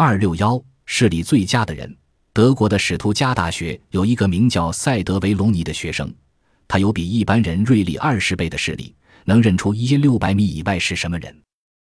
二六幺视力最佳的人，德国的史图加大学有一个名叫塞德维隆尼的学生，他有比一般人锐利二十倍的视力，能认出一千六百米以外是什么人。